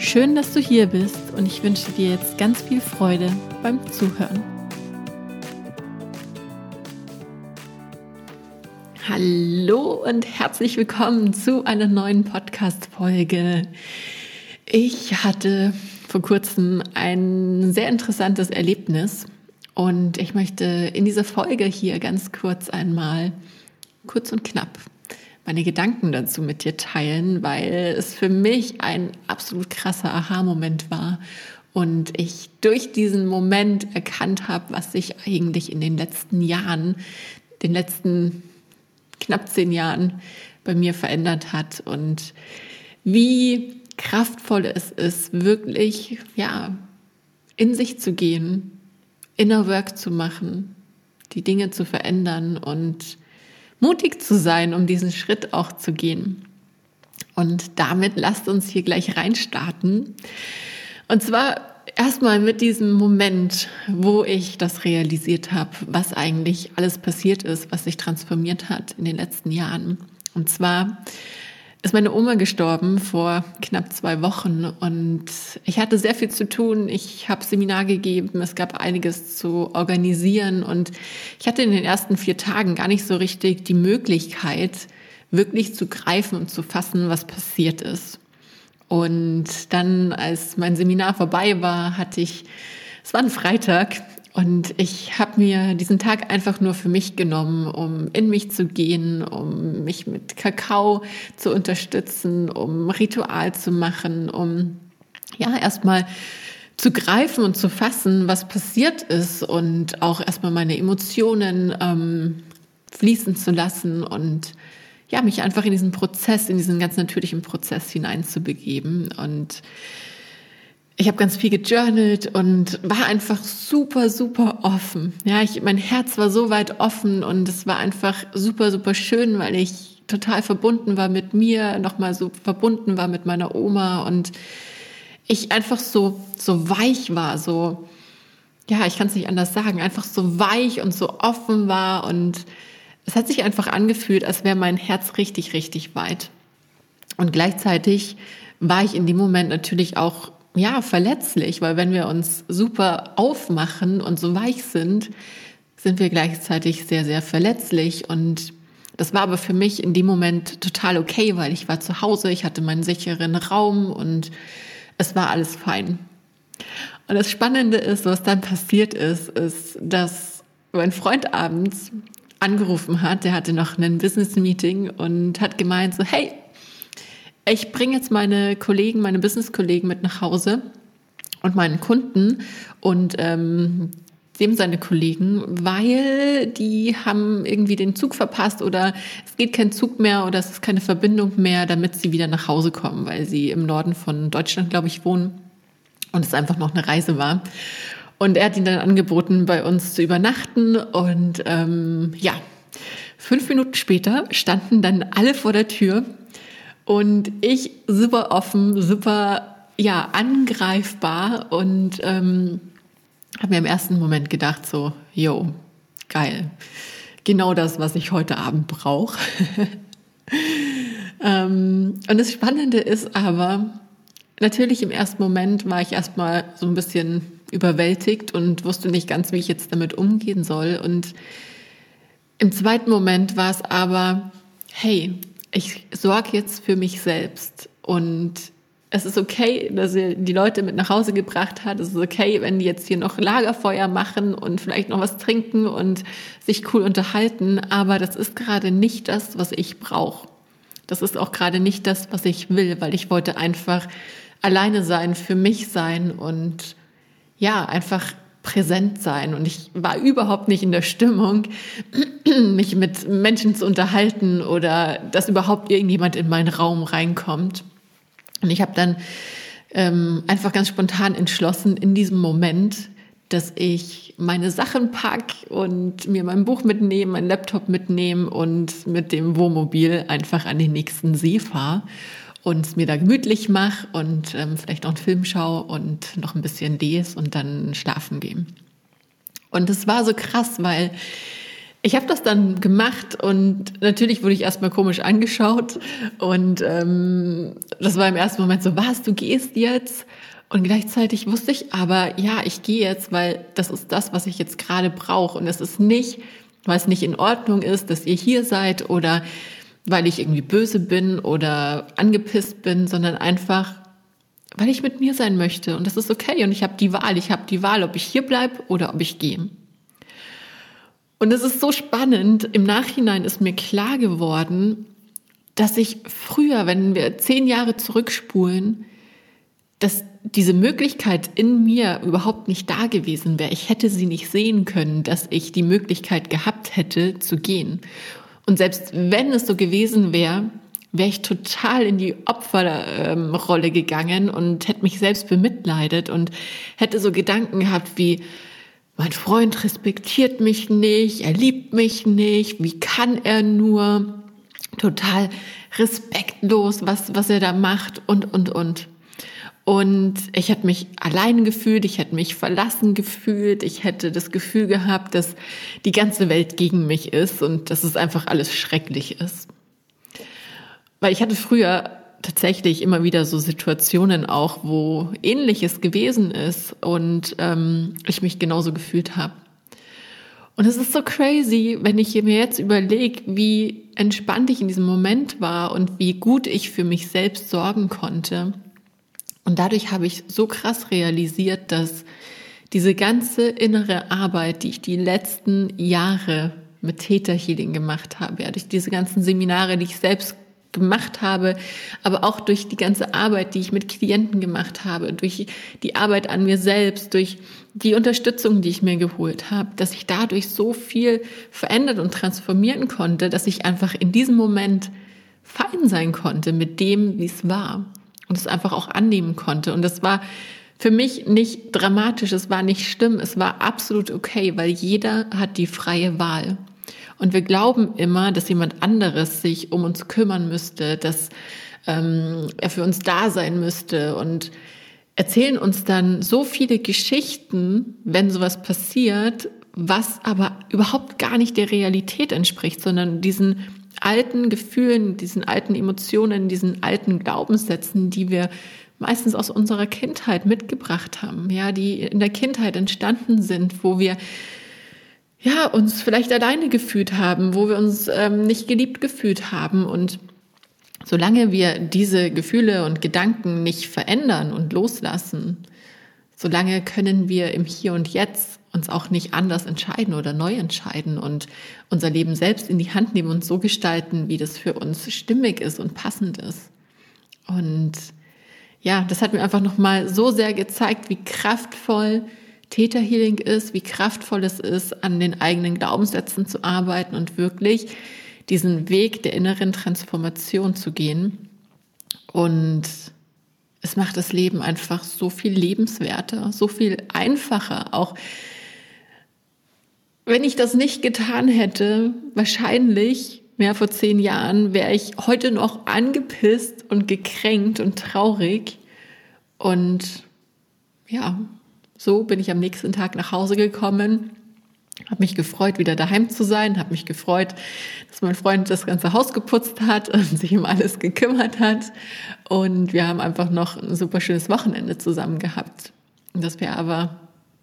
Schön, dass du hier bist und ich wünsche dir jetzt ganz viel Freude beim Zuhören. Hallo und herzlich willkommen zu einer neuen Podcast-Folge. Ich hatte vor kurzem ein sehr interessantes Erlebnis und ich möchte in dieser Folge hier ganz kurz einmal, kurz und knapp, meine Gedanken dazu mit dir teilen, weil es für mich ein absolut krasser Aha-Moment war und ich durch diesen Moment erkannt habe, was sich eigentlich in den letzten Jahren, den letzten knapp zehn Jahren bei mir verändert hat und wie kraftvoll es ist, wirklich, ja, in sich zu gehen, inner Work zu machen, die Dinge zu verändern und mutig zu sein, um diesen Schritt auch zu gehen. Und damit lasst uns hier gleich reinstarten. Und zwar erstmal mit diesem Moment, wo ich das realisiert habe, was eigentlich alles passiert ist, was sich transformiert hat in den letzten Jahren. Und zwar ist meine Oma gestorben vor knapp zwei Wochen und ich hatte sehr viel zu tun. Ich habe Seminar gegeben, es gab einiges zu organisieren und ich hatte in den ersten vier Tagen gar nicht so richtig die Möglichkeit, wirklich zu greifen und zu fassen, was passiert ist. Und dann, als mein Seminar vorbei war, hatte ich, es war ein Freitag, und ich habe mir diesen Tag einfach nur für mich genommen, um in mich zu gehen, um mich mit Kakao zu unterstützen, um Ritual zu machen, um ja erstmal zu greifen und zu fassen, was passiert ist und auch erstmal meine Emotionen ähm, fließen zu lassen und ja, mich einfach in diesen Prozess, in diesen ganz natürlichen Prozess hineinzubegeben. Und ich habe ganz viel gejournalt und war einfach super, super offen. Ja, ich, mein Herz war so weit offen und es war einfach super, super schön, weil ich total verbunden war mit mir, nochmal so verbunden war mit meiner Oma und ich einfach so, so weich war, so, ja, ich kann es nicht anders sagen, einfach so weich und so offen war und es hat sich einfach angefühlt, als wäre mein Herz richtig, richtig weit. Und gleichzeitig war ich in dem Moment natürlich auch ja, verletzlich, weil wenn wir uns super aufmachen und so weich sind, sind wir gleichzeitig sehr, sehr verletzlich und das war aber für mich in dem Moment total okay, weil ich war zu Hause, ich hatte meinen sicheren Raum und es war alles fein. Und das Spannende ist, was dann passiert ist, ist, dass mein Freund abends angerufen hat, der hatte noch ein Business Meeting und hat gemeint so, hey, ich bringe jetzt meine Kollegen, meine Business-Kollegen mit nach Hause und meinen Kunden und ähm, dem seine Kollegen, weil die haben irgendwie den Zug verpasst oder es geht kein Zug mehr oder es ist keine Verbindung mehr, damit sie wieder nach Hause kommen, weil sie im Norden von Deutschland, glaube ich, wohnen und es einfach noch eine Reise war. Und er hat ihnen dann angeboten, bei uns zu übernachten und ähm, ja, fünf Minuten später standen dann alle vor der Tür und ich super offen, super ja angreifbar und ähm, habe mir im ersten Moment gedacht so, yo, geil, genau das, was ich heute Abend brauche. ähm, und das Spannende ist aber, natürlich im ersten Moment war ich erstmal so ein bisschen überwältigt und wusste nicht ganz, wie ich jetzt damit umgehen soll. Und im zweiten Moment war es aber, hey, ich sorge jetzt für mich selbst und es ist okay, dass ihr die Leute mit nach Hause gebracht hat. Es ist okay, wenn die jetzt hier noch Lagerfeuer machen und vielleicht noch was trinken und sich cool unterhalten. Aber das ist gerade nicht das, was ich brauche. Das ist auch gerade nicht das, was ich will, weil ich wollte einfach alleine sein, für mich sein und ja, einfach präsent sein. Und ich war überhaupt nicht in der Stimmung, mich mit Menschen zu unterhalten oder dass überhaupt irgendjemand in meinen Raum reinkommt. Und ich habe dann ähm, einfach ganz spontan entschlossen in diesem Moment, dass ich meine Sachen pack und mir mein Buch mitnehme, mein Laptop mitnehme und mit dem Wohnmobil einfach an den nächsten See fahre und es mir da gemütlich mache und ähm, vielleicht noch einen Film schaue und noch ein bisschen lese und dann schlafen gehe. Und es war so krass, weil ich habe das dann gemacht und natürlich wurde ich erstmal komisch angeschaut und ähm, das war im ersten Moment so, was, du gehst jetzt? Und gleichzeitig wusste ich aber, ja, ich gehe jetzt, weil das ist das, was ich jetzt gerade brauche. Und es ist nicht, weil es nicht in Ordnung ist, dass ihr hier seid oder weil ich irgendwie böse bin oder angepisst bin, sondern einfach, weil ich mit mir sein möchte. Und das ist okay. Und ich habe die Wahl. Ich habe die Wahl, ob ich hier bleibe oder ob ich gehe. Und es ist so spannend. Im Nachhinein ist mir klar geworden, dass ich früher, wenn wir zehn Jahre zurückspulen, dass diese Möglichkeit in mir überhaupt nicht da gewesen wäre. Ich hätte sie nicht sehen können, dass ich die Möglichkeit gehabt hätte zu gehen. Und selbst wenn es so gewesen wäre, wäre ich total in die Opferrolle gegangen und hätte mich selbst bemitleidet und hätte so Gedanken gehabt wie, mein Freund respektiert mich nicht, er liebt mich nicht, wie kann er nur? Total respektlos, was, was er da macht und, und, und. Und ich hätte mich allein gefühlt, ich hätte mich verlassen gefühlt, ich hätte das Gefühl gehabt, dass die ganze Welt gegen mich ist und dass es einfach alles schrecklich ist. Weil ich hatte früher tatsächlich immer wieder so Situationen auch, wo ähnliches gewesen ist und ähm, ich mich genauso gefühlt habe. Und es ist so crazy, wenn ich mir jetzt überlege, wie entspannt ich in diesem Moment war und wie gut ich für mich selbst sorgen konnte und dadurch habe ich so krass realisiert, dass diese ganze innere Arbeit, die ich die letzten Jahre mit Theta Healing gemacht habe, ja, durch diese ganzen Seminare, die ich selbst gemacht habe, aber auch durch die ganze Arbeit, die ich mit Klienten gemacht habe, durch die Arbeit an mir selbst, durch die Unterstützung, die ich mir geholt habe, dass ich dadurch so viel verändert und transformieren konnte, dass ich einfach in diesem Moment fein sein konnte mit dem, wie es war und es einfach auch annehmen konnte. Und das war für mich nicht dramatisch, es war nicht schlimm, es war absolut okay, weil jeder hat die freie Wahl. Und wir glauben immer, dass jemand anderes sich um uns kümmern müsste, dass ähm, er für uns da sein müsste und erzählen uns dann so viele Geschichten, wenn sowas passiert, was aber überhaupt gar nicht der Realität entspricht, sondern diesen alten Gefühlen, diesen alten Emotionen, diesen alten Glaubenssätzen, die wir meistens aus unserer Kindheit mitgebracht haben, ja, die in der Kindheit entstanden sind, wo wir ja uns vielleicht alleine gefühlt haben, wo wir uns ähm, nicht geliebt gefühlt haben. Und solange wir diese Gefühle und Gedanken nicht verändern und loslassen, solange können wir im Hier und Jetzt uns auch nicht anders entscheiden oder neu entscheiden und unser Leben selbst in die Hand nehmen und so gestalten, wie das für uns stimmig ist und passend ist. Und ja, das hat mir einfach nochmal so sehr gezeigt, wie kraftvoll Theta Healing ist, wie kraftvoll es ist, an den eigenen Glaubenssätzen zu arbeiten und wirklich diesen Weg der inneren Transformation zu gehen. Und es macht das Leben einfach so viel lebenswerter, so viel einfacher, auch wenn ich das nicht getan hätte, wahrscheinlich, mehr vor zehn Jahren, wäre ich heute noch angepisst und gekränkt und traurig. Und ja, so bin ich am nächsten Tag nach Hause gekommen, habe mich gefreut, wieder daheim zu sein, habe mich gefreut, dass mein Freund das ganze Haus geputzt hat und sich um alles gekümmert hat. Und wir haben einfach noch ein super schönes Wochenende zusammen gehabt. Und das wäre aber,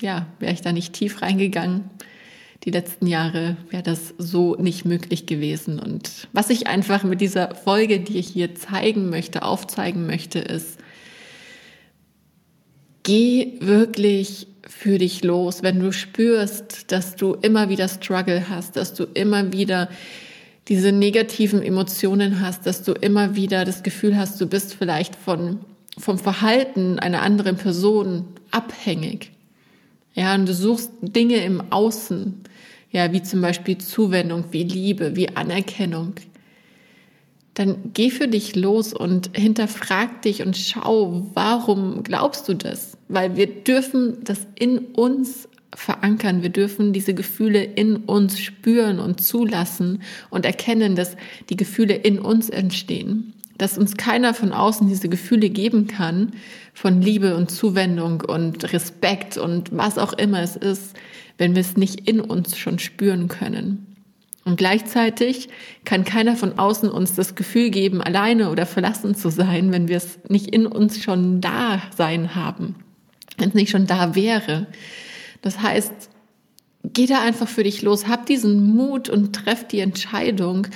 ja, wäre ich da nicht tief reingegangen, die letzten Jahre wäre das so nicht möglich gewesen. Und was ich einfach mit dieser Folge, die ich hier zeigen möchte, aufzeigen möchte, ist, geh wirklich für dich los, wenn du spürst, dass du immer wieder Struggle hast, dass du immer wieder diese negativen Emotionen hast, dass du immer wieder das Gefühl hast, du bist vielleicht von, vom Verhalten einer anderen Person abhängig. Ja, und du suchst Dinge im Außen, ja, wie zum Beispiel Zuwendung, wie Liebe, wie Anerkennung. dann geh für dich los und hinterfrag dich und schau, warum glaubst du das? Weil wir dürfen das in uns verankern. Wir dürfen diese Gefühle in uns spüren und zulassen und erkennen, dass die Gefühle in uns entstehen. Dass uns keiner von außen diese Gefühle geben kann von Liebe und Zuwendung und Respekt und was auch immer es ist, wenn wir es nicht in uns schon spüren können. Und gleichzeitig kann keiner von außen uns das Gefühl geben, alleine oder verlassen zu sein, wenn wir es nicht in uns schon da sein haben, wenn es nicht schon da wäre. Das heißt, geh da einfach für dich los, hab diesen Mut und treff die Entscheidung,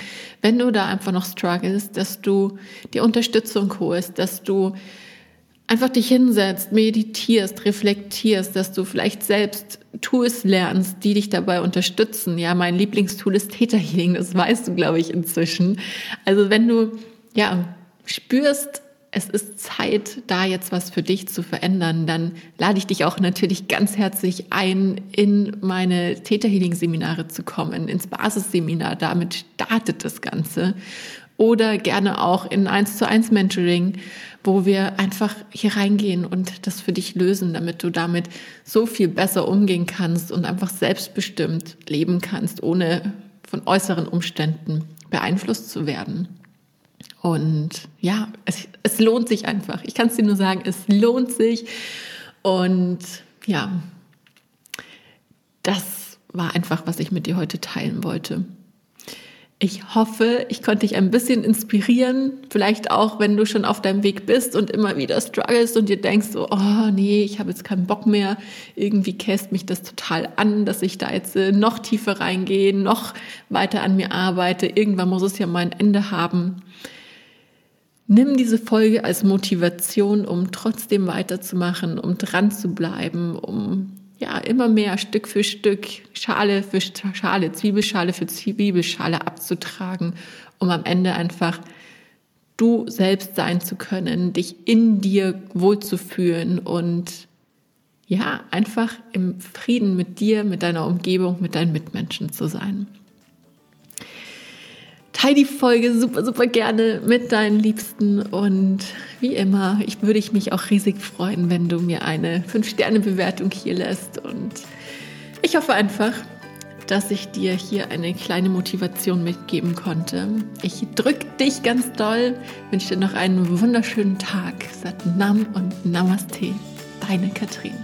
wenn du da einfach noch struggles, dass du dir Unterstützung holst, dass du einfach dich hinsetzt, meditierst, reflektierst, dass du vielleicht selbst Tools lernst, die dich dabei unterstützen. Ja, mein Lieblingstool ist Theta Healing, das weißt du, glaube ich, inzwischen. Also wenn du, ja, spürst, es ist Zeit, da jetzt was für dich zu verändern, dann lade ich dich auch natürlich ganz herzlich ein, in meine Theta Healing Seminare zu kommen, ins Basisseminar. Damit startet das Ganze. Oder gerne auch in 1 zu 1 Mentoring wo wir einfach hier reingehen und das für dich lösen, damit du damit so viel besser umgehen kannst und einfach selbstbestimmt leben kannst, ohne von äußeren Umständen beeinflusst zu werden. Und ja, es, es lohnt sich einfach. Ich kann es dir nur sagen, es lohnt sich. Und ja, das war einfach, was ich mit dir heute teilen wollte. Ich hoffe, ich konnte dich ein bisschen inspirieren. Vielleicht auch, wenn du schon auf deinem Weg bist und immer wieder struggles und dir denkst so, oh nee, ich habe jetzt keinen Bock mehr. Irgendwie käst mich das total an, dass ich da jetzt äh, noch tiefer reingehe, noch weiter an mir arbeite. Irgendwann muss es ja mal ein Ende haben. Nimm diese Folge als Motivation, um trotzdem weiterzumachen, um dran zu bleiben, um ja, immer mehr Stück für Stück, Schale für Schale, Zwiebelschale für Zwiebelschale abzutragen, um am Ende einfach du selbst sein zu können, dich in dir wohlzufühlen und ja, einfach im Frieden mit dir, mit deiner Umgebung, mit deinen Mitmenschen zu sein. Teil die Folge super, super gerne mit deinen Liebsten und wie immer, ich würde ich mich auch riesig freuen, wenn du mir eine 5-Sterne-Bewertung hier lässt und ich hoffe einfach, dass ich dir hier eine kleine Motivation mitgeben konnte. Ich drücke dich ganz doll, wünsche dir noch einen wunderschönen Tag. Sat Nam und Namaste, deine Katrin.